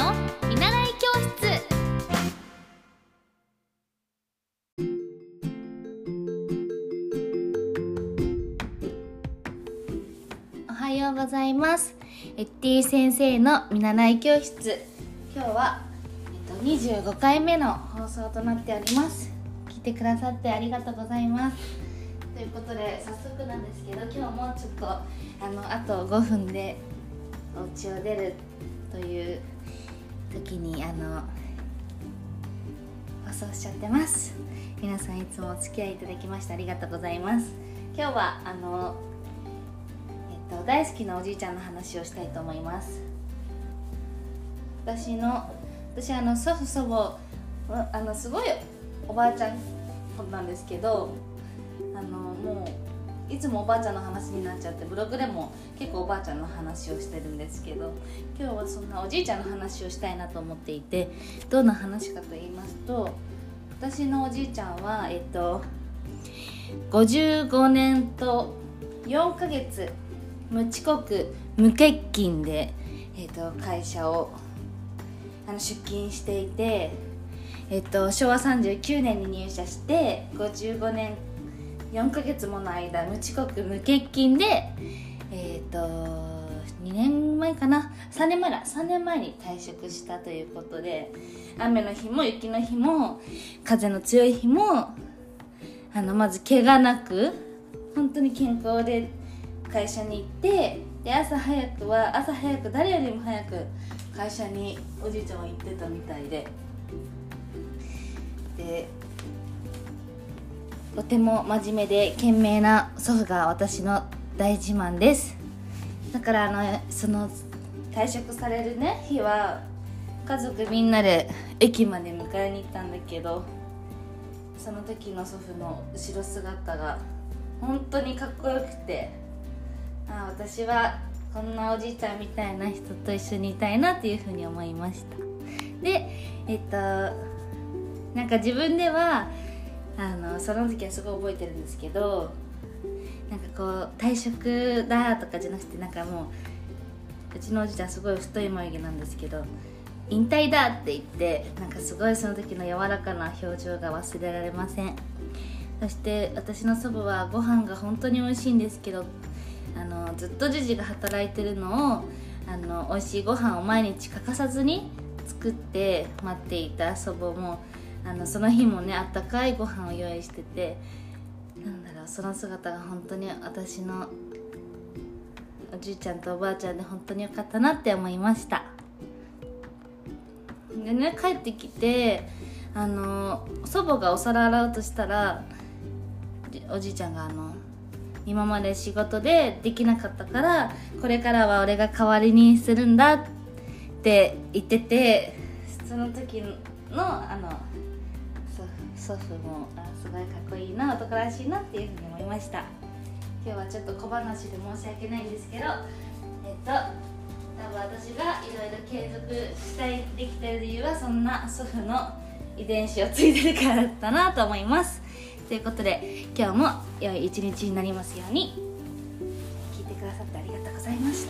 の見習い教室。おはようございます。エッティ先生の見習い教室。今日は、えっと、25回目の放送となっております。聞いてくださってありがとうございます。ということで早速なんですけど今日もちょっとあのあと5分でお家を出るという時にあの放送しちゃってます。皆さんいつもお付き合いいただきましてありがとうございます。今日はあの、えっと、大好きなおじいちゃんの話をしたいと思います。私の私あの祖父祖母あのすごいおばあちゃんなんですけどあのもういつもおばあちゃんの話になっちゃってブログでも結構おばあちゃんの話をしてるんですけど今日はそんなおじいちゃんの話をしたいなと思っていてどんな話かと言いますと私のおじいちゃんはえっと55年と4ヶ月無遅刻無欠勤で、えっと、会社をあの出勤していて、えっと、昭和39年に入社して55年4ヶ月もの間無遅刻無欠勤でえっ、ー、と2年前かな？3年前だ。3年前に退職したということで雨の日も雪の日も風の強い日もあのまず怪我なく本当に健康で会社に行ってで朝早くは朝早く誰よりも早く会社におじいちゃんは行ってたみたいで。でとても真面目で賢明な祖父が私の大自慢です。だからあのその退職されるね日は家族みんなで駅まで迎えに行ったんだけどその時の祖父の後ろ姿が本当にかっこよくてあ私はこんなおじいちゃんみたいな人と一緒にいたいなっていうふうに思いました。でえっとなんか自分ではあのその時はすごい覚えてるんですけどなんかこう退職だとかじゃなくてなんかもううちのおじちゃんすごい太い眉毛なんですけど引退だって言ってなんかすごいその時の柔らかな表情が忘れられません。そして私の祖母はご飯が本当に美味しいんですけどあのずっとじじが働いてるのをあの美味しいご飯を毎日欠かさずに作って待っていた祖母もあのその日もねあったかいご飯を用意しててなんだろうその姿が本当に私のおじいちゃんとおばあちゃんで本当によかったなって思いました。でね帰ってきてあの祖母がお皿洗うとしたらおじいちゃんがあの今まで仕事でできなかったからこれからは俺が代わりにするんだって言っててその時のあの祖父もあすごいかっこいいな男らしいなっていうふうに思いました。今日はちょっと小話で申し訳ないんですけどえっと多分私がいろいろ継続したいできてる理由はそんな祖父の遺伝子を継いでるからだったなと思います。ということで今日も良い一日になりますように。聞いてくださってありがとうございました。